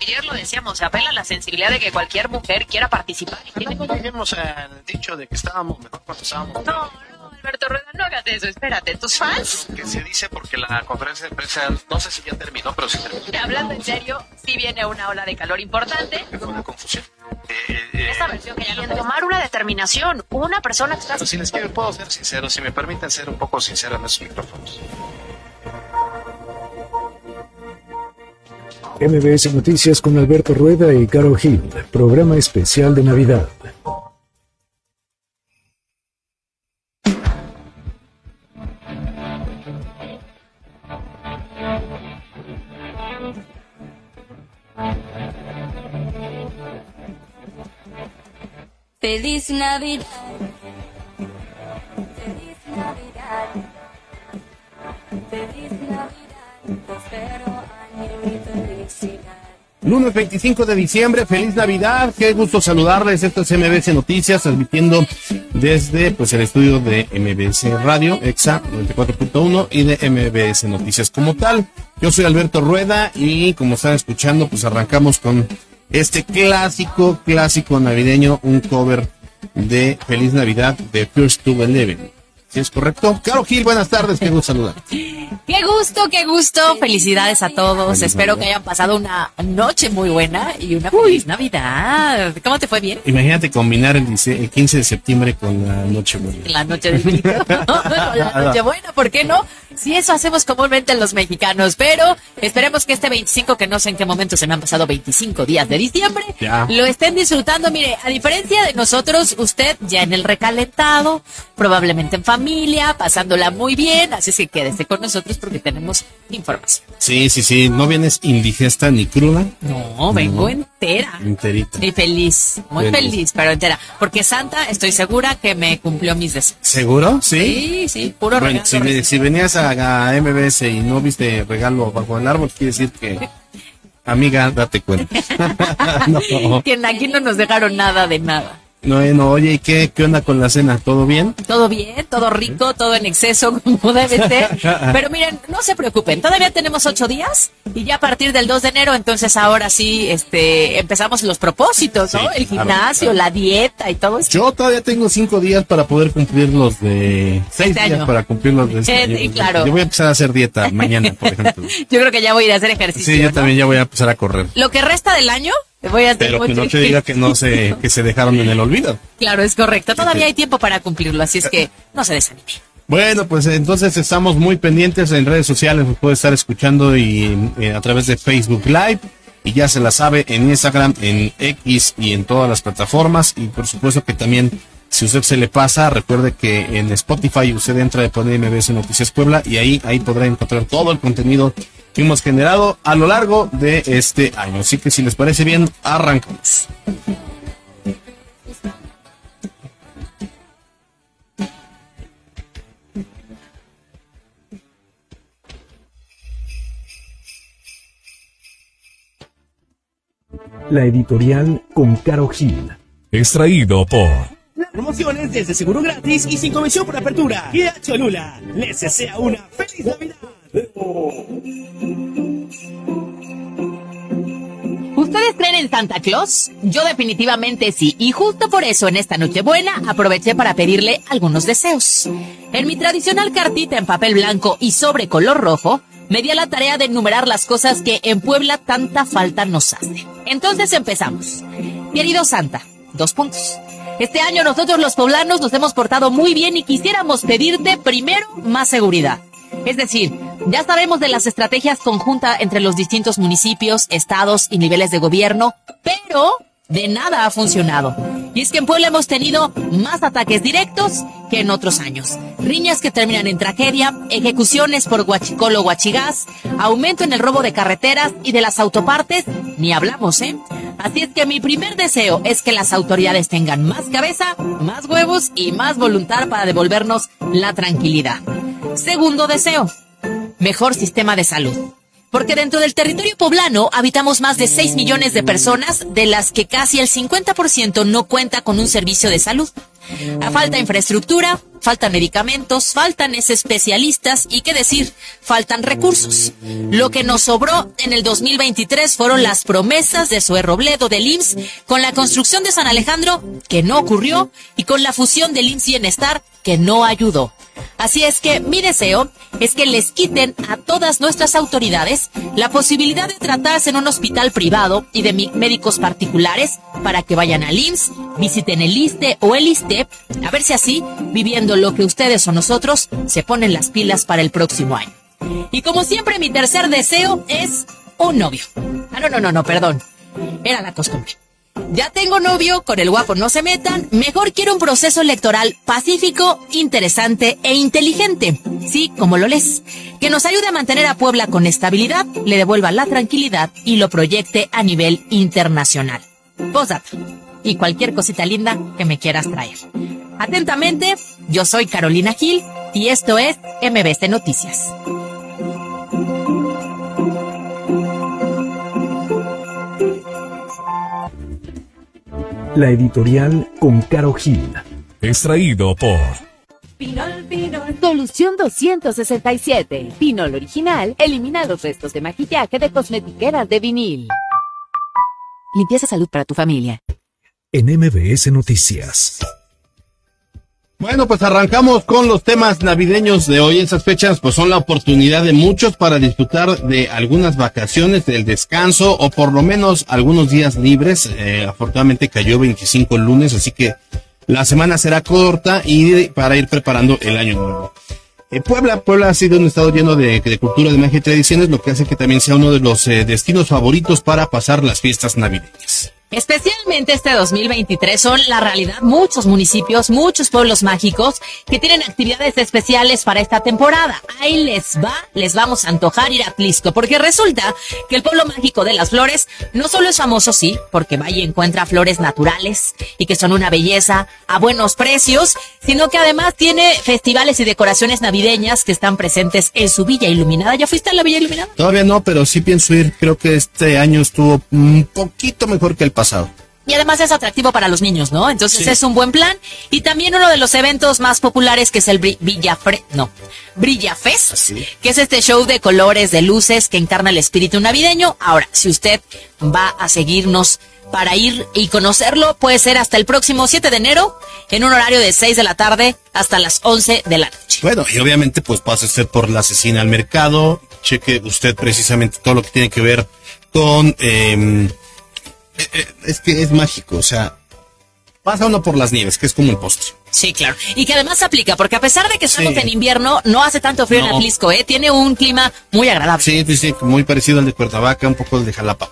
Ayer lo decíamos, se apela a la sensibilidad de que cualquier mujer quiera participar. Y tiene... No dijimos el dicho de que estábamos mejor cuando estábamos. No, no, Alberto Rueda, no hagas eso, espérate, tus fans. Que se dice porque la conferencia de prensa, no sé si ya terminó, pero sí terminó. Hablando en serio, sí viene una ola de calor importante. Es una confusión. Eh, eh, Esta versión que ya viene tomar una determinación, una persona que está... Pero si les quiero, puedo ser sincero, si me permiten ser un poco sincero en esos micrófonos. MBS Noticias con Alberto Rueda y Caro Gil, programa especial de Navidad. Feliz Navidad. Lunes 25 de diciembre, feliz Navidad, qué gusto saludarles, esto es MBS Noticias, transmitiendo desde pues el estudio de MBS Radio, EXA 94.1 y de MBS Noticias como tal. Yo soy Alberto Rueda y como están escuchando, pues arrancamos con este clásico, clásico navideño, un cover de Feliz Navidad de First to Eleven. ¿Sí es correcto? Caro Gil, buenas tardes, qué gusto saludar. Qué gusto, qué gusto. Felicidades a todos. Feliz Espero Navidad. que hayan pasado una noche muy buena y una feliz Navidad. ¿Cómo te fue bien? Imagínate combinar el, dice- el 15 de septiembre con la noche buena. La noche de feliz. la noche buena, ¿por qué no? Si eso hacemos comúnmente los mexicanos, pero esperemos que este 25, que no sé en qué momento se me han pasado 25 días de diciembre, Ya. lo estén disfrutando. Mire, a diferencia de nosotros, usted ya en el recalentado, probablemente en familia, pasándola muy bien, así es que quédese con nosotros porque tenemos información. Sí, sí, sí, no vienes indigesta ni cruda, No, vengo No. entera. enterita. Y feliz, muy Feliz. feliz, pero entera. Porque Santa, estoy segura que me cumplió mis deseos. ¿Seguro? Sí. Sí, sí, puro Bueno, regalo si, recibí. si venías a, a MBS y no viste regalo bajo el árbol, quiere decir que, amiga, date cuenta. no, Que aquí no nos dejaron nada de nada. No, eh, no, oye, ¿y qué, qué onda con la cena? ¿Todo bien? Todo bien, todo rico, todo en exceso, como debe ser. Pero miren, no se preocupen, todavía tenemos ocho días y ya a partir del 2 de enero, entonces ahora sí, este, empezamos los propósitos, ¿no? Sí, El gimnasio, claro. la dieta y todo eso. Yo todavía tengo cinco días para poder cumplir los de... Seis Este días año. para cumplir los de este Eh, año. sí, claro. Yo voy a empezar a hacer dieta mañana, por ejemplo. Yo creo que ya voy a ir a hacer ejercicio. Sí, yo ¿no? también ya voy a empezar a correr. Lo que resta del año, voy a Pero que no te diga que no se, que se dejaron en el olvido. Claro, es correcto. Todavía hay tiempo para cumplirlo, así es que no se desanime. Bueno, pues entonces estamos muy pendientes en redes sociales, nos puede estar escuchando y eh, a través de Facebook Live y ya se la sabe en Instagram, en X y en todas las plataformas y por supuesto que también si usted se le pasa, recuerde que en Spotify usted entra de poner MBS Noticias Puebla y ahí ahí podrá encontrar todo el contenido que hemos generado a lo largo de este año. Así que si les parece bien, arrancamos. La editorial con Caro Gil. Extraído por Promociones desde seguro gratis y sin comisión por apertura. Kia Cholula les desea una feliz Navidad. ¿Ustedes creen en Santa Claus? Yo definitivamente sí, y justo por eso en esta Nochebuena aproveché para pedirle algunos deseos. En mi tradicional cartita en papel blanco y sobre color rojo, me di a la tarea de enumerar las cosas que en Puebla tanta falta nos hace. Entonces empezamos. Querido Santa, dos puntos. Este año nosotros los poblanos nos hemos portado muy bien y quisiéramos pedirte primero más seguridad. Es decir, ya sabemos de las estrategias conjuntas entre los distintos municipios, estados y niveles de gobierno, pero de nada ha funcionado. Y es que en Puebla hemos tenido más ataques directos que en otros años. Riñas que terminan en tragedia, ejecuciones por guachicolo guachigás, aumento en el robo de carreteras y de las autopartes, ni hablamos, ¿eh? Así es que mi primer deseo es que las autoridades tengan más cabeza, más huevos y más voluntad para devolvernos la tranquilidad. Segundo deseo, mejor sistema de salud. Porque dentro del territorio poblano habitamos más de 6 millones de personas, de las que casi el 50% no cuenta con un servicio de salud. Ah, Falta infraestructura, faltan medicamentos, faltan especialistas y qué decir, faltan recursos. Lo que nos sobró en el 2023 fueron las promesas de Sue Robledo del IMSS con la construcción de San Alejandro, que no ocurrió, y con la fusión del IMSS Bienestar, que no ayudó. Así es que mi deseo es que les quiten a todas nuestras autoridades la posibilidad de tratarse en un hospital privado y de médicos particulares para que vayan al IMSS, visiten el ISTE o el ISTEP, a ver si así, viviendo lo que ustedes o nosotros, se ponen las pilas para el próximo año. Y como siempre, mi tercer deseo es un novio. Ah, no, no, no, no, perdón. Era la costumbre. Ya tengo novio, con el guapo no se metan. Mejor quiero un proceso electoral pacífico, interesante e inteligente. Sí, como lo lees. Que nos ayude a mantener a Puebla con estabilidad, le devuelva la tranquilidad y lo proyecte a nivel internacional. Postdata. Y cualquier cosita linda que me quieras traer. Atentamente, yo soy Carolina Gil y esto es MBC Noticias. La editorial con Caro Gil. Extraído por Pinol Pinol. Solución 267. Pinol original elimina los restos de maquillaje de cosmetiqueras de vinil. Limpieza salud para tu familia. En MBS Noticias. Bueno, pues arrancamos con los temas navideños de hoy. Esas fechas pues son la oportunidad de muchos para disfrutar de algunas vacaciones, del descanso o por lo menos algunos días libres. Eh, afortunadamente cayó 25 el lunes, así que la semana será corta y para ir preparando el año nuevo. Eh, Puebla, Puebla ha sido un estado lleno de, de cultura, de magia y tradiciones, lo que hace que también sea uno de los eh, destinos favoritos para pasar las fiestas navideñas. Especialmente este 2023 son la realidad muchos municipios, muchos pueblos mágicos que tienen actividades especiales para esta temporada. Ahí les va, les vamos a antojar ir a Tlisco, porque resulta que el pueblo mágico de las flores no solo es famoso, sí, porque va y encuentra flores naturales y que son una belleza a buenos precios, sino que además tiene festivales y decoraciones navideñas que están presentes en su villa iluminada. ¿Ya fuiste a la villa iluminada? Todavía no, pero sí pienso ir. Creo que este año estuvo un poquito mejor que el pasado. Y además es atractivo para los niños, ¿no? Entonces Sí. es un buen plan. Y también uno de los eventos más populares que es el Bri- Villa Fre no, Brilla Fest, Así. que es este show de colores, de luces que encarna el espíritu navideño. Ahora, si usted va a seguirnos para ir y conocerlo, puede ser hasta el próximo 7 de enero, en un horario de 6 de la tarde hasta las 11 de la noche. Bueno, y obviamente pues pase usted por la asesina al mercado, cheque usted precisamente todo lo que tiene que ver con... eh, es que es mágico, o sea, pasa uno por las nieves, que es como el postre. Sí, claro. Y que además aplica, porque a pesar de que estamos Sí. en invierno, no hace tanto frío en No. Atlisco, ¿eh? Tiene un clima muy agradable. Sí, sí, sí, muy parecido al de Cuernavaca, un poco al de Jalapa.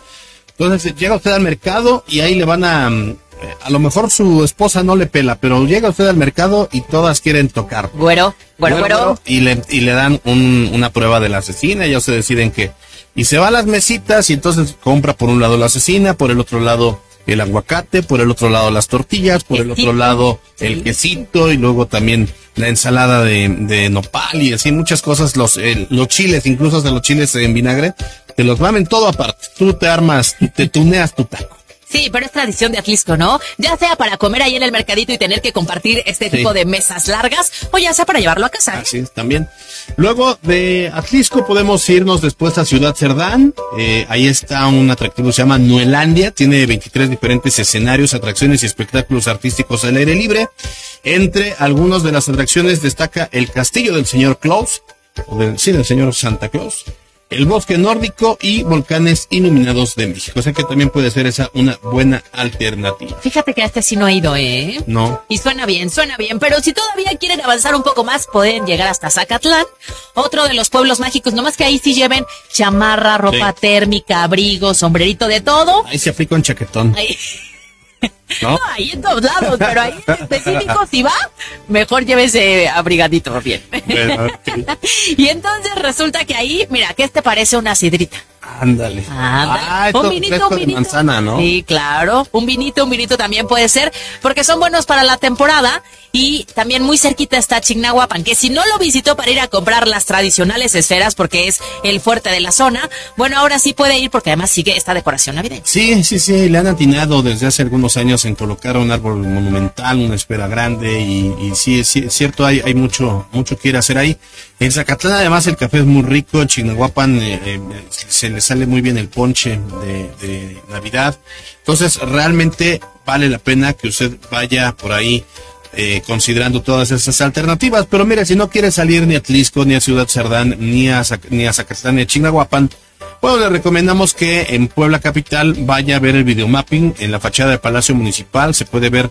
Entonces eh, llega usted al mercado y ahí le van a... mm, eh, A lo mejor su esposa no le pela, pero llega usted al mercado y todas quieren tocar. Güero, güero, güero. Y le, y le dan un- una prueba de la asesina, ya se deciden que. Y se va a las mesitas y entonces compra por un lado la asesina, por el otro lado el aguacate, por el otro lado las tortillas, por el otro lado el quesito y luego también la ensalada de, de nopal y así muchas cosas, los, el- los chiles, incluso hasta los chiles en vinagre, te los mamen todo aparte. Tú te armas, te tuneas tu taco. Sí, pero es tradición de Atlisco, ¿no? Ya sea para comer ahí en el mercadito y tener que compartir este Sí. tipo de mesas largas, o ya sea para llevarlo a casa. ¿eh? Así es, también. Luego de Atlisco podemos irnos después a Ciudad Cerdán. Eh, ahí está un atractivo, se llama Nuelandia. Tiene 23 diferentes escenarios, atracciones y espectáculos artísticos al aire libre. Entre algunos de las atracciones destaca el Castillo del Señor Claus, o del, sí, del Señor Santa Claus. El bosque nórdico y volcanes iluminados de México. O sea que también puede ser esa una buena alternativa. Fíjate que a este sí no he ido, ¿eh? No. Y suena bien, suena bien, pero si todavía quieren avanzar un poco más, pueden llegar hasta Zacatlán, otro de los pueblos mágicos, nomás que ahí sí lleven chamarra, ropa Sí. térmica, abrigo, sombrerito de todo. Ahí se aplica un chaquetón. Ahí, ¿No? ahí en todos lados, pero ahí en específico, si va, mejor llévese abrigadito bien. Bueno. Y entonces resulta que ahí, mira, ¿qué te parece una sidrita? Ándale. Ah, un vinito, un vinito. manzana, ¿no? Sí, claro. Un vinito, un vinito también puede ser, porque son buenos para la temporada. Y también muy cerquita está Chignahuapan, que si no lo visitó para ir a comprar las tradicionales esferas, porque es el fuerte de la zona, bueno, ahora sí puede ir porque además sigue esta decoración navideña. Sí, sí, sí, le han atinado desde hace algunos años en colocar un árbol monumental, una espera grande y, y sí, es ci- es cierto, hay, hay mucho, mucho que ir a hacer ahí. En Zacatlán además el café es muy rico, Chignahuapan eh, eh, se le sale muy bien el ponche de, Navidad. Entonces realmente vale la pena que usted vaya por ahí eh, considerando todas esas alternativas. Pero mire, si no quiere salir ni a Tlisco, ni a Ciudad Cerdán, ni a, ni a ni a Chignahuapan, bueno, le recomendamos que en Puebla Capital vaya a ver el videomapping en la fachada del Palacio Municipal. Se puede ver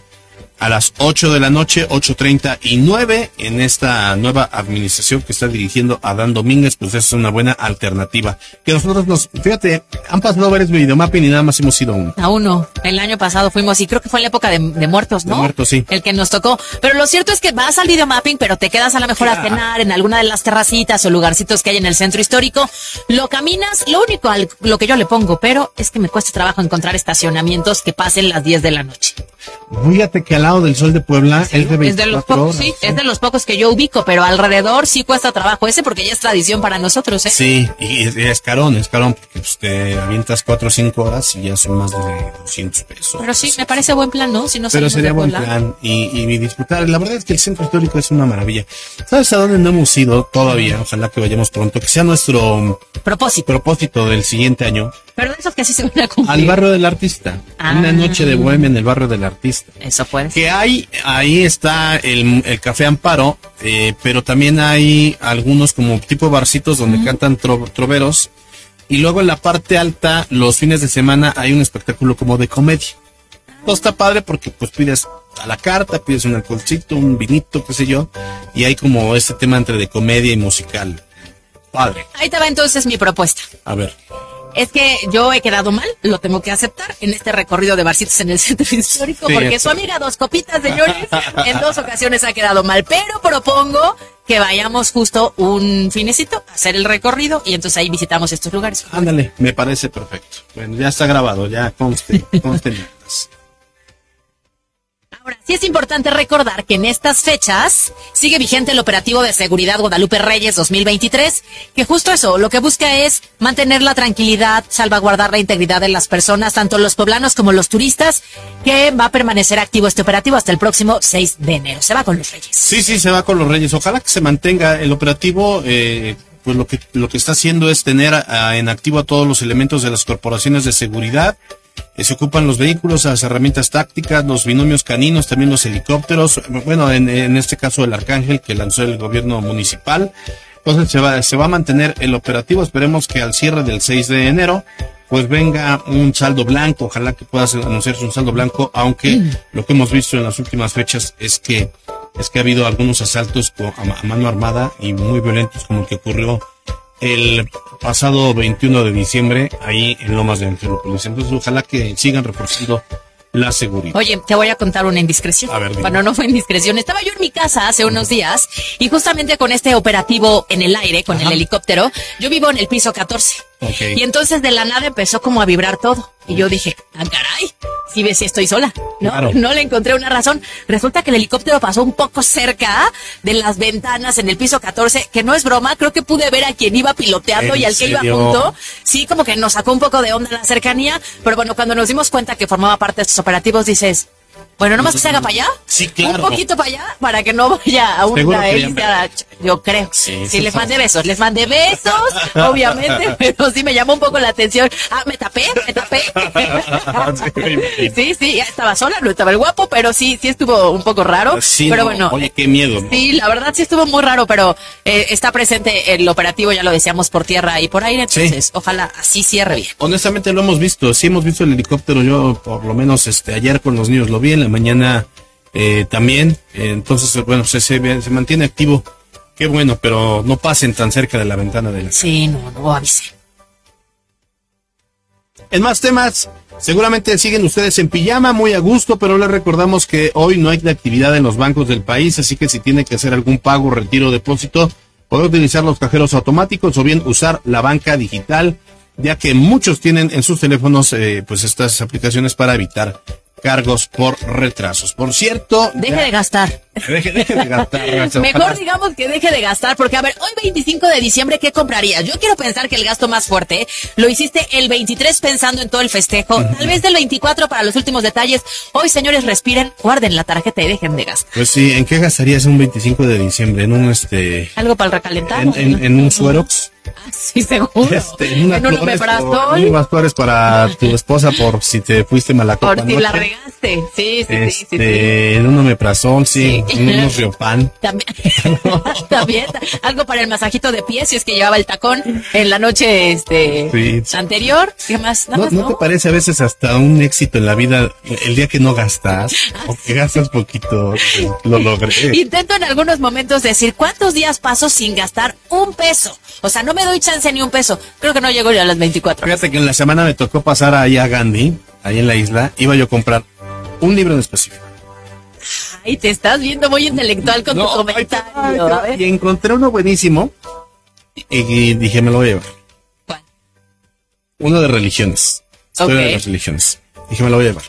a las 8 de la noche, 8.30 y 9 en esta nueva administración que está dirigiendo Adán Domínguez, pues es una buena alternativa. Que nosotros nos, fíjate, han pasado varios videomapping y nada más hemos ido uno. A uno. El año pasado fuimos y creo que fue en la época de, de muertos, ¿no? De muertos, sí. El que nos tocó. Pero lo cierto es que vas al videomapping, pero te quedas a lo mejor a cenar en alguna de las terracitas o lugarcitos que hay en el centro histórico. Lo caminas, lo único al, lo que yo le pongo, pero es que me cuesta trabajo encontrar estacionamientos que pasen las 10 de la noche. Fíjate que al lado del Sol de Puebla es de Es de los 24 pocos, horas. sí, es de los pocos que yo ubico, pero alrededor sí cuesta trabajo ese porque ya es tradición para nosotros, ¿eh? Sí, y es, es carón, es carón, porque pues, te avientas 4 o 5 horas y ya son más de 200 pesos. Pero sí, me parece buen plan, ¿no? Si no Pero sería buen plan y, y disfrutar. La verdad es que el centro histórico es una maravilla. ¿Sabes a dónde no hemos ido todavía? Ojalá que vayamos pronto, que sea nuestro Propósito. propósito del siguiente año. Pero esos que sí se van a cumplir. Al barrio del artista. Ah. Una noche de bohemia en el barrio del artista. Eso puede. Que hay, ahí está el, el Café Amparo, eh, pero también hay algunos como tipo barcitos donde cantan tro- troveros. Y luego en la parte alta, los fines de semana, hay un espectáculo como de comedia. Todo está padre porque pues pides a la carta, pides un alcoholcito, un vinito, qué sé yo. Y hay como este tema entre de comedia y musical. Padre. Ahí te va entonces mi propuesta. A ver. Es que yo he quedado mal, lo tengo que aceptar, en este recorrido de barcitos en el centro histórico, Sí, porque eso. su amiga Dos Copitas, señores, en dos ocasiones ha quedado mal. Pero propongo que vayamos justo un finecito a hacer el recorrido y entonces ahí visitamos estos lugares. Ándale, me parece perfecto. Bueno, ya está grabado, ya conste, conste. Ahora, sí es importante recordar que en estas fechas sigue vigente el operativo de seguridad Guadalupe Reyes 2023, que justo eso, lo que busca es mantener la tranquilidad, salvaguardar la integridad de las personas, tanto los poblanos como los turistas, que va a permanecer activo este operativo hasta el próximo 6 de enero. Se va con los Reyes. Sí, sí, se va con los Reyes. Ojalá que se mantenga el operativo. eh, pues lo que lo que está haciendo es tener en activo a todos los elementos de las corporaciones de seguridad. Se ocupan los vehículos, las herramientas tácticas, los binomios caninos, también los helicópteros. Bueno, en, este caso el Arcángel que lanzó el gobierno municipal. Entonces se va, se va a mantener el operativo. Esperemos que al cierre del 6 de enero pues venga un saldo blanco. Ojalá que pueda anunciarse un saldo blanco, aunque lo que hemos visto en las últimas fechas es que es que ha habido algunos asaltos a mano armada y muy violentos como el que ocurrió el pasado 21 de diciembre ahí en Lomas de Angelópolis. Entonces ojalá que sigan reforzando la seguridad. Oye, te voy a contar una indiscreción. A ver, dime. bueno, no fue indiscreción. Estaba yo en mi casa hace unos días y justamente con este operativo en el aire, con el helicóptero, yo vivo en el piso 14. Y entonces de la nada empezó como a vibrar todo. Y yo dije, ah, caray, si ves si estoy sola. No, Claro. no le encontré una razón. Resulta que el helicóptero pasó un poco cerca de las ventanas en el piso 14, que no es broma, creo que pude ver a quien iba piloteando ¿En y al que iba junto. Sí, como que nos sacó un poco de onda la cercanía, pero bueno, cuando nos dimos cuenta que formaba parte de estos operativos, dices, bueno, nomás que se haga para allá. Sí, claro. Un poquito para allá, para que no vaya a una Yo creo. Sí, Sí, les mandé besos, les mandé besos, obviamente, pero sí me llamó un poco la atención. Ah, me tapé, me tapé. sí, sí, ya estaba sola, no estaba el guapo, pero sí, sí estuvo un poco raro. Sí, pero no, bueno, Oye, qué miedo. ¿no? Sí, la verdad sí estuvo muy raro, pero eh, está presente el operativo, ya lo decíamos, por tierra y por aire, entonces ojalá así cierre bien. Honestamente lo hemos visto, sí hemos visto el helicóptero, yo por lo menos este ayer con los niños lo vi, en la mañana eh, también, entonces bueno, se, se, se mantiene activo, qué bueno, pero no pasen tan cerca de la ventana de la Sí, no, no avise. En más temas, seguramente siguen ustedes en pijama, muy a gusto, pero les recordamos que hoy no hay actividad en los bancos del país, así que si tiene que hacer algún pago, retiro, depósito, puede utilizar los cajeros automáticos o bien usar la banca digital ya que muchos tienen en sus teléfonos eh, pues estas aplicaciones para evitar cargos por retrasos. Por cierto, Deje ya- de gastar. deje, deje de gastar. Mejor digamos que deje de gastar, porque a ver, hoy 25 de diciembre, ¿qué comprarías? Yo quiero pensar que el gasto más fuerte lo hiciste el 23 pensando en todo el festejo, tal vez del 24 para los últimos detalles. Hoy, señores, respiren, guarden la tarjeta y dejen de gastar. Pues sí, ¿en qué gastarías un 25 de diciembre? En un este Algo para en, en- en un suerox, Sí, seguro. este, en unas en un omeprazol. unas flores para tu esposa por si te fuiste mala copa Por si la regaste. Sí, sí, sí, sí, sí. Este, en un omeprazol, sí, Sí. unos riopan. También, también algo para el masajito de pies si es que llevaba el tacón en la noche este Sí. anterior. ¿Qué más? Nada ¿No, más, ¿No te parece a veces hasta un éxito en la vida el día que no gastas o que gastas poquito? Lo logré. Intento en algunos momentos decir cuántos días paso sin gastar un peso. O sea, no me doy chance ni un peso. Creo que no llego ya a las 24. Fíjate que en la semana me tocó pasar ahí a Gandhi, ahí en la isla. Iba yo a comprar un libro en específico. Ay, te estás viendo muy intelectual con tu ahí te comentario. A. Y encontré uno buenísimo y, y dije, me lo voy a llevar. ¿Cuál? Uno de religiones. Historia de las religiones. Dije, me lo voy a llevar.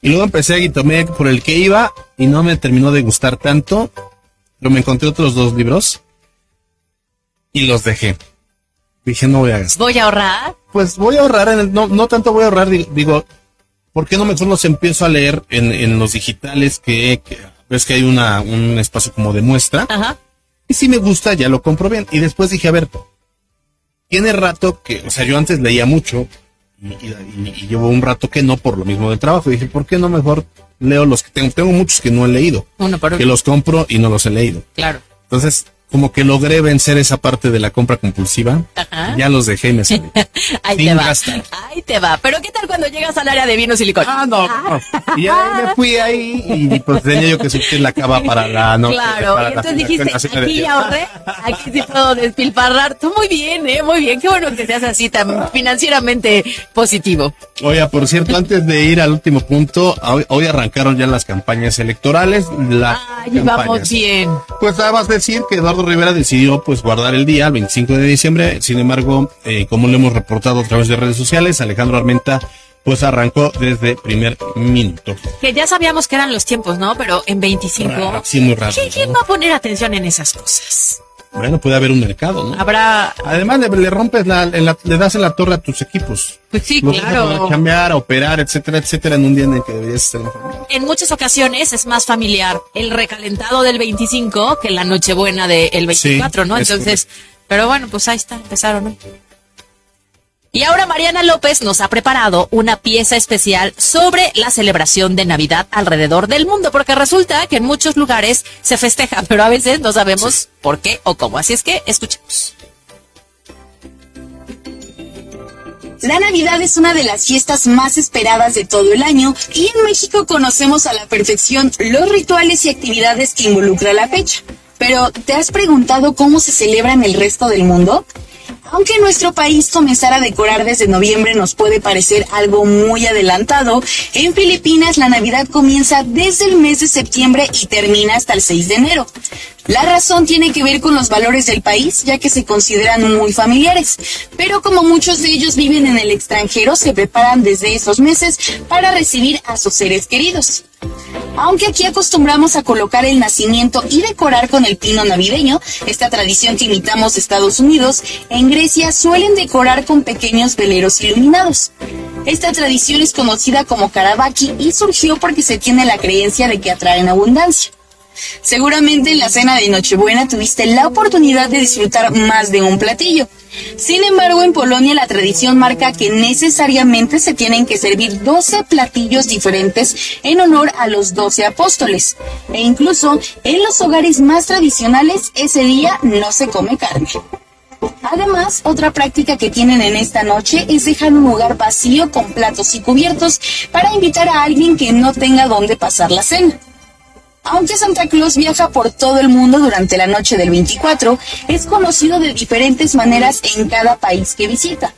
Y luego empecé y tomé por el que iba y no me terminó de gustar tanto. Pero me encontré otros dos libros y los dejé. Dije, no voy a gastar. Voy a ahorrar. Pues voy a ahorrar en el, no, no tanto voy a ahorrar, di- digo, ¿por qué no mejor los empiezo a leer en, en los digitales que, que ves que hay una, un espacio como de muestra? Ajá. Y si me gusta, ya lo compro bien. Y después dije, a ver, tiene rato que, o sea, yo antes leía mucho y, y- y llevo un rato que no por lo mismo del trabajo. dije, ¿por qué no mejor leo los que tengo? Tengo muchos que no he leído, Uno por que uno. los compro y no los he leído. Claro. Entonces, como que logré vencer esa parte de la compra compulsiva. Ajá. Ya los dejé y me salí. Ahí Sin te va. gastar. Ahí te va. Pero ¿qué tal cuando llegas al área de vinos y licor? Ah, no. Y ya me fui ahí y pues tenía yo que surtir la cava para la noche. Claro, para y la- entonces dijiste, aquí ya ahorré, aquí sí puedo despilfarrar. Tú muy bien, ¿eh? Muy bien. Qué bueno que seas así tan financieramente positivo. Oiga, por cierto, antes de ir al último punto, hoy, hoy arrancaron ya las campañas electorales. Las Ay, vamos bien. Pues nada más decir que Eduardo Rivera decidió pues guardar el día, el 25 de diciembre. Sin embargo, eh, como lo hemos reportado a través de redes sociales, Alejandro Armenta pues arrancó desde primer minuto. Que ya sabíamos que eran los tiempos, ¿no? Pero en 25. Raro, sí, muy raro. ¿Quién, quién ¿no? va a poner atención en esas cosas? Bueno, puede haber un mercado, ¿no? Habrá. Además, le, le rompes la, en la- le das en la torre a tus equipos. Pues sí, Los a claro. cambiar, a operar, etcétera, etcétera, en un día en el que deberías estar en familia. En muchas ocasiones es más familiar el recalentado del 25 que la nochebuena del 24, Sí, ¿no? es Entonces, pero bueno, pues ahí está, empezaron, ¿no? Y ahora Mariana López nos ha preparado una pieza especial sobre la celebración de Navidad alrededor del mundo, porque resulta que en muchos lugares se festeja, pero a veces no sabemos por qué o cómo. Así es que escuchemos. La Navidad es una de las fiestas más esperadas de todo el año y en México conocemos a la perfección los rituales y actividades que involucra la fecha. Pero, ¿te has preguntado cómo se celebra en el resto del mundo? Aunque nuestro país comenzar a decorar desde noviembre nos puede parecer algo muy adelantado, en Filipinas la Navidad comienza desde el mes de septiembre y termina hasta el 6 de enero. La razón tiene que ver con los valores del país, ya que se consideran muy familiares, pero como muchos de ellos viven en el extranjero, se preparan desde esos meses para recibir a sus seres queridos. Aunque aquí acostumbramos a colocar el nacimiento y decorar con el pino navideño, esta tradición que imitamos Estados Unidos, en Grecia suelen decorar con pequeños veleros iluminados. Esta tradición es conocida como Karabaki y surgió porque se tiene la creencia de que atraen abundancia. Seguramente en la cena de Nochebuena tuviste la oportunidad de disfrutar más de un platillo. Sin embargo, en Polonia la tradición marca que necesariamente se tienen que servir 12 platillos diferentes en honor a los 12 apóstoles. E incluso en los hogares más tradicionales ese día no se come carne. Además, otra práctica que tienen en esta noche es dejar un lugar vacío con platos y cubiertos para invitar a alguien que no tenga dónde pasar la cena. Aunque Santa Claus viaja por todo el mundo durante la noche del 24, es conocido de diferentes maneras en cada país que visita.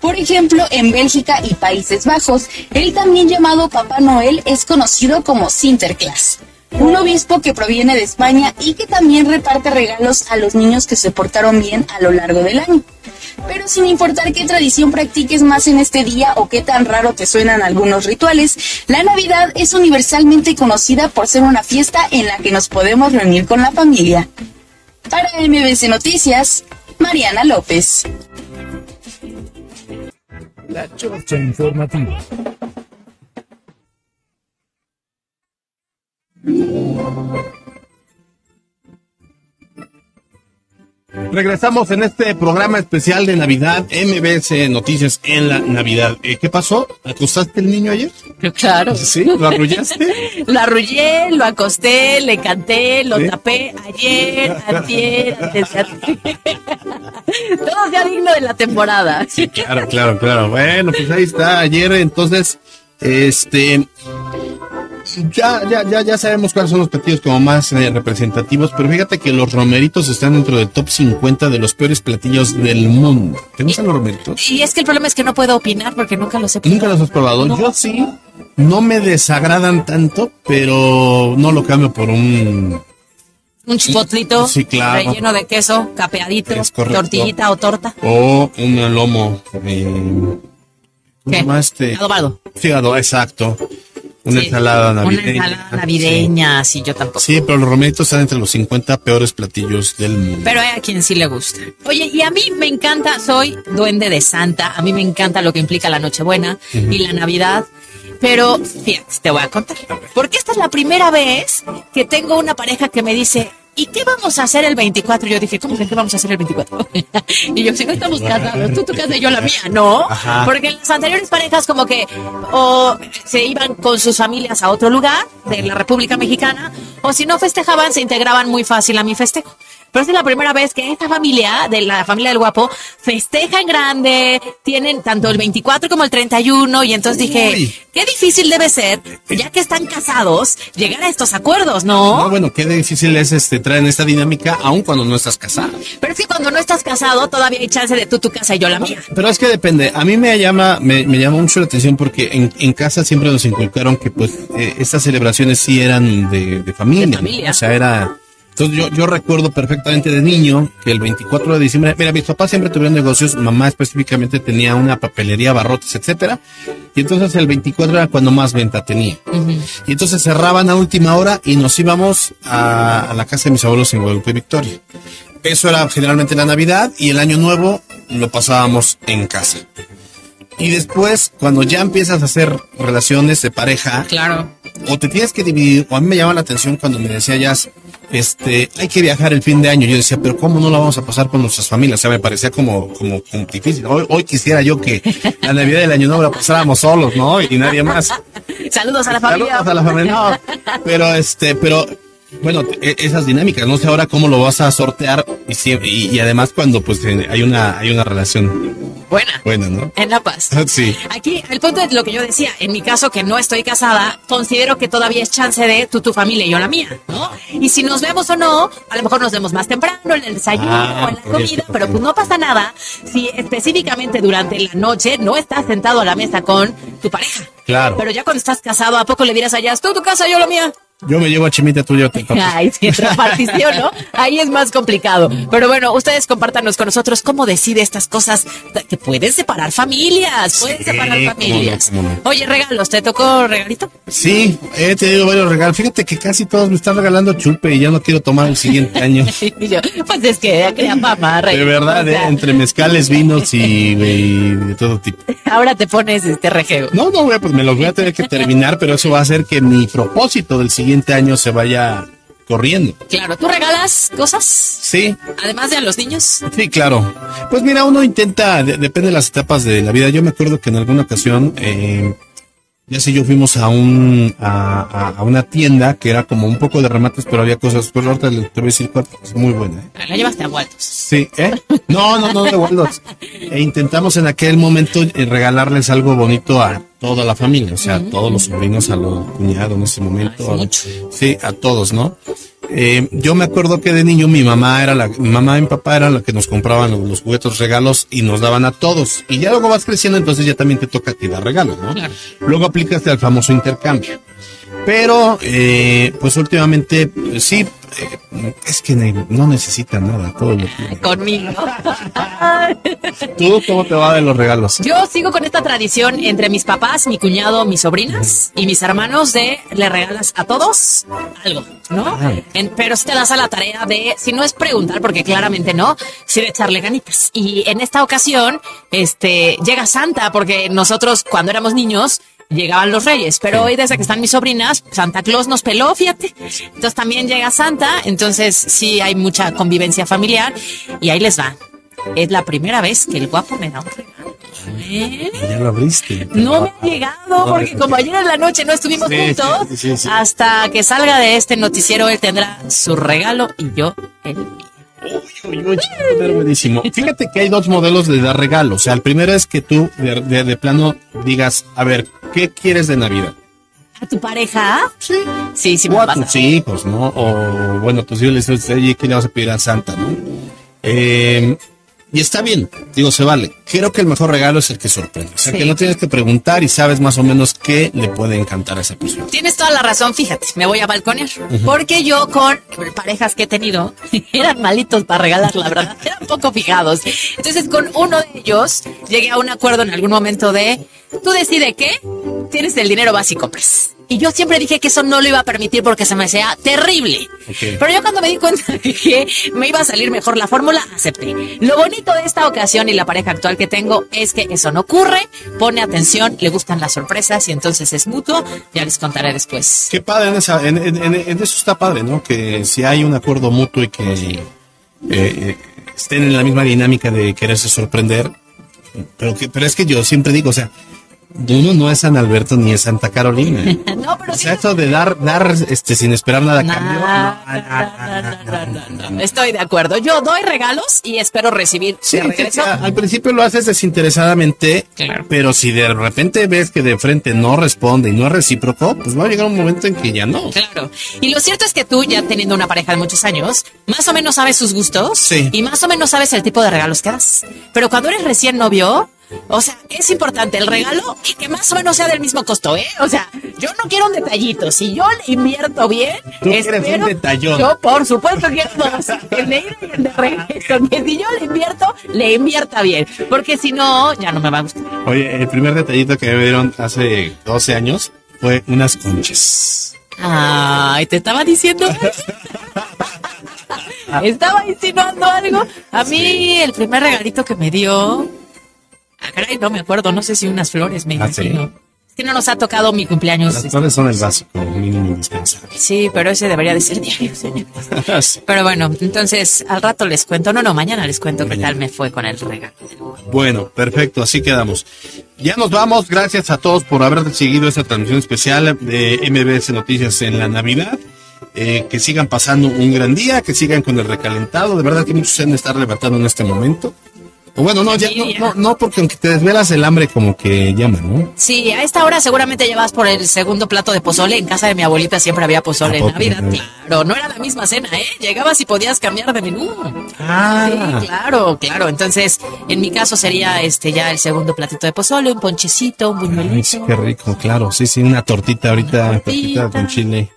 Por ejemplo, en Bélgica y Países Bajos, el también llamado Papá Noel es conocido como Sinterklaas, un obispo que proviene de España y que también reparte regalos a los niños que se portaron bien a lo largo del año. Pero sin importar qué tradición practiques más en este día o qué tan raro te suenan algunos rituales, la Navidad es universalmente conocida por ser una fiesta en la que nos podemos reunir con la familia. Para MBC Noticias, Mariana López. La Chorcha Informativa. Regresamos en este programa especial de Navidad, MBS Noticias en la Navidad. Eh, ¿Qué pasó? ¿Acostaste el niño ayer? Claro. ¿Sí? ¿Lo arrullaste? Lo arrullé, lo acosté, le canté, lo ¿Sí? tapé ayer, antier, antes de antier. Todo sea digno de la temporada. Claro, claro, claro. Bueno, pues ahí está. Ayer, entonces, este. Ya, ya, ya, ya sabemos cuáles son los platillos como más eh, representativos, pero fíjate que los romeritos están dentro del top 50 de los peores platillos del mundo. ¿Te gustan los romeritos? Y es que el problema es que no puedo opinar porque nunca los he ¿Nunca los has probado? No. Yo sí. No me desagradan tanto, pero no lo cambio por un... Un chipotlito Sí, claro. relleno de queso, capeadito, tortillita o torta. O un lomo. Eh, ¿Cómo se ¿Qué? llama este? Adobado. Fígado, exacto. Una Sí. ensalada navideña. Una ensalada navideña, sí, yo tampoco. Sí, pero los romeritos están entre los 50 peores platillos del mundo. Pero hay a quien sí le gusta. Oye, y a mí me encanta, soy duende de Santa, a mí me encanta lo que implica la Nochebuena y la Navidad. Pero fíjate, te voy a contar. Porque esta es la primera vez que tengo una pareja que me dice, ¿y qué vamos a hacer el 24? Y yo dije, ¿cómo que qué vamos a hacer el 24? y yo, si no estamos casados, tú tu casa y yo la mía, ¿no? Ajá. Porque las anteriores parejas como que o se iban con sus familias a otro lugar de la República Mexicana, o si no festejaban, se integraban muy fácil a mi festejo. Pero esta es la primera vez que esta familia, de la familia del guapo, festeja en grande, tienen tanto el 24 como el 31, y entonces dije, Uy. qué difícil debe ser, ya que están casados, llegar a estos acuerdos, ¿no? No, bueno, qué difícil es este traer esta dinámica aun cuando no estás casado. Pero es que cuando no estás casado, todavía hay chance de tú tu casa y yo la mía. Pero es que depende. A mí me llama, me, me llama mucho la atención porque en, en casa siempre nos inculcaron que pues eh, estas celebraciones sí eran de, de familia. De ¿no? familia. O sea, era. Entonces yo, yo recuerdo perfectamente de niño que el 24 de diciembre, mira, mis papás siempre tuvieron negocios, mamá específicamente tenía una papelería, barrotes, etcétera. Y entonces el 24 era cuando más venta tenía. Y entonces cerraban a última hora y nos íbamos a, a la casa de mis abuelos en Guadalupe Victoria. Eso era generalmente la Navidad y el Año Nuevo lo pasábamos en casa. Y después, cuando ya empiezas a hacer relaciones de pareja, Claro. o te tienes que dividir, o a mí me llama la atención cuando me decía ya, este, hay que viajar el fin de año. Yo decía, pero ¿cómo no lo vamos a pasar con nuestras familias? O sea, me parecía como, como, como difícil. Hoy, hoy quisiera yo que la Navidad del Año Nuevo la pasáramos solos, ¿no? Y nadie más. Saludos a la familia. Saludos a la familia. No, pero este, pero bueno, e- esas dinámicas, no sé ahora cómo lo vas a sortear y, si- y, y además cuando pues eh, hay una hay una relación Buena. buena, ¿no? En La Paz. Sí. Aquí, el punto es lo que yo decía. En mi caso, que no estoy casada, considero que todavía es chance de tú, tu familia y yo la mía, ¿no? Y si nos vemos o no, a lo mejor nos vemos más temprano, en el desayuno Ah, o en la comida, pero pues no pasa nada si específicamente durante la noche no estás sentado a la mesa con tu pareja. Claro. Pero ya cuando estás casado, ¿a poco le dirás allá, tú tu casa, yo la mía? Yo me llevo a Chimita, tú Ay, sí, repartición, ¿no? Ahí es más complicado. Pero bueno, ustedes compártanos con nosotros cómo decide estas cosas que pueden separar familias, pueden Sí, separar cómo no, familias. cómo no. Oye, regalos, ¿te tocó regalito? Sí, he tenido varios regalos. Fíjate que casi todos me están regalando chupe y ya no quiero tomar el siguiente año. Yo, pues es que crea fama, rey. De verdad, eh, entre mezcales, vinos y, y de todo tipo. Ahora te pones este rejeo. No, no, güey, pues me los voy a tener que terminar, pero eso va a hacer que mi propósito del siguiente año se vaya corriendo. Claro, ¿tú regalas cosas? Sí, Además de a los niños. Sí, claro. Pues mira, uno intenta, de- depende de las etapas de la vida. Yo me acuerdo que en alguna ocasión, eh, ya sé, yo fuimos a un a, a- una tienda que era como un poco de remates, pero había cosas. Pues ahorita te voy a decir es muy buena. ¿eh? La llevaste a Waltos. Sí, ¿eh? No, no, no, de Waldos. E intentamos en aquel momento eh, regalarles algo bonito a toda la familia, o sea, a todos los sobrinos, a los cuñados en ese momento. Ay, a-. Sí, a todos, ¿no? Eh, yo me acuerdo que de niño mi mamá era la, mi mamá y mi papá eran la que nos compraban los, los juguetes regalos y nos daban a todos. Y ya luego vas creciendo, entonces ya también te toca a ti dar regalos, ¿no? Claro. Luego aplicaste al famoso intercambio. Pero, eh, pues últimamente, eh, sí, eh, es que no necesita nada, todo lo tiene. Conmigo. ¿Tú cómo te va de los regalos? Yo sigo con esta tradición entre mis papás, mi cuñado, mis sobrinas y mis hermanos de le regalas a todos algo, ¿no? Ah. En- pero si te das a la tarea de, si no es preguntar, porque claramente no, sí de echarle ganitas. Y en esta ocasión, este, llega Santa, porque nosotros cuando éramos niños, llegaban los reyes, pero hoy desde que están mis sobrinas, Santa Claus nos peló, fíjate. Entonces también llega Santa, entonces sí hay mucha convivencia familiar y ahí les va. Es la primera vez que el guapo me da un regalo. ¿Eh? Ya lo abriste. No me ha llegado, porque como ayer en la noche no estuvimos Sí, juntos, sí. hasta que salga de este noticiero él tendrá su regalo y yo el mío. Uy, uy, quedar buenísimo. Fíjate que hay dos modelos de dar regalos. O sea, el primero es que tú de, de- de plano digas, a ver, ¿qué quieres de Navidad? ¿A tu pareja? Sí. Sí, sí me o a tus hijos, ¿no? O bueno, tus hijos les dices, oye, ¿qué le vas a pedir a Santa, no? Eh, y está bien, digo, se vale. Creo que el mejor regalo es el que sorprende. O sea, Sí. que no tienes que preguntar y sabes más o menos qué le puede encantar a esa persona. Tienes toda la razón, fíjate, me voy a balconear. Porque yo con parejas que he tenido eran malitos para regalar, la verdad, eran poco fijados. Entonces con uno de ellos llegué a un acuerdo en algún momento de, tú decide qué, tienes el dinero vas y compras. Y yo siempre dije que eso no lo iba a permitir porque se me hacía terrible. Ok. Pero yo cuando me di cuenta que me iba a salir mejor la fórmula, acepté. Lo bonito de esta ocasión y la pareja actual que tengo es que eso no ocurre, pone atención, le gustan las sorpresas y entonces es mutuo. Ya les contaré después. Qué padre, en, esa- en- en- en- en eso está padre, ¿no? Que si hay un acuerdo mutuo y que eh, eh, estén en la misma dinámica de quererse sorprender. Pero, que, pero es que yo siempre digo, o sea, uno no es San Alberto ni es Santa Carolina. No, pero O sí. sea, esto de dar, dar este, sin esperar nada a cambio. Estoy de acuerdo. Yo doy regalos y espero recibir Sí, sí, sí, al principio lo haces desinteresadamente, Claro. pero si de repente ves que de frente no responde y no es recíproco, pues va a llegar un momento en que ya no. Claro. Y lo cierto es que tú, ya teniendo una pareja de muchos años, más o menos sabes sus gustos Sí. y más o menos sabes el tipo de regalos que das. Pero cuando eres recién novio, o sea, es importante el regalo y que más o menos sea del mismo costo, ¿eh? O sea, yo no quiero un detallito. Si yo le invierto bien, Tú quieres un espero- detallón. Yo, por supuesto, quiero dos. El de ida y el de regreso. Que si yo le invierto, le invierta bien. Porque si no, ya no me va a gustar. Oye, el primer detallito que me dieron hace 12 años fue unas conchas. Ay, te estaba diciendo. estaba insinuando algo. A mí, el primer regalito que me dio. Caray, no me acuerdo. No sé si unas flores, me ¿Ah, sí? imagino. Es que no nos ha tocado mi cumpleaños. Las flores son el básico mínimo indispensable. Sí, pero ese debería de ser diario, señor. Sí. Pero bueno, entonces al rato les cuento. No, no, mañana les cuento qué Mañana. tal me fue con el regalo. Bueno, perfecto, así quedamos. Ya nos vamos, gracias a todos por haber seguido esta transmisión especial de MBS Noticias en la Navidad. Eh, que sigan pasando un gran día, que sigan con el recalentado. De verdad que muchos se han de estar levantando en este momento. Bueno, no, ya, no, no, no, porque aunque te desvelas el hambre como que llama, ¿no? Sí, a esta hora seguramente llevas por el segundo plato de pozole. En casa de mi abuelita siempre había pozole ¿A en? Navidad. Claro, no era la misma cena, ¿eh? Llegabas y podías cambiar de menú. Ah, Sí, claro, claro. Entonces, en mi caso sería este ya el segundo platito de pozole, un ponchecito, un Ay, buñuelito. qué rico, claro. Sí, sí, una tortita ahorita, Una tortita tortita. con chile,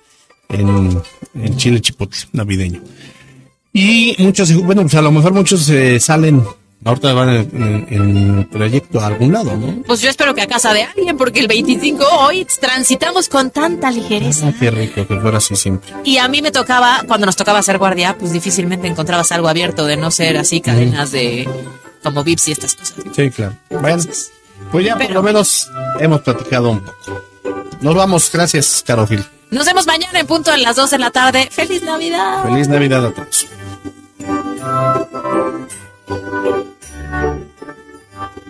en, en chile chipotle navideño. Y muchos, bueno, pues a lo mejor muchos eh, salen, ahorita van en, en- en el trayecto a algún lado, ¿no? Pues yo espero que a casa de alguien, porque el 25 hoy transitamos con tanta ligereza. Ah, qué rico, que fuera así siempre. Y a mí me tocaba, cuando nos tocaba ser guardia, pues difícilmente encontrabas algo abierto de no ser así cadenas de como VIPs y estas cosas. Sí, claro. Bueno, pues ya por lo menos hemos platicado un poco. Nos vamos, gracias, Caro Gil. Nos vemos mañana en punto a las 2 de la tarde. ¡Feliz Navidad! Feliz Navidad a todos.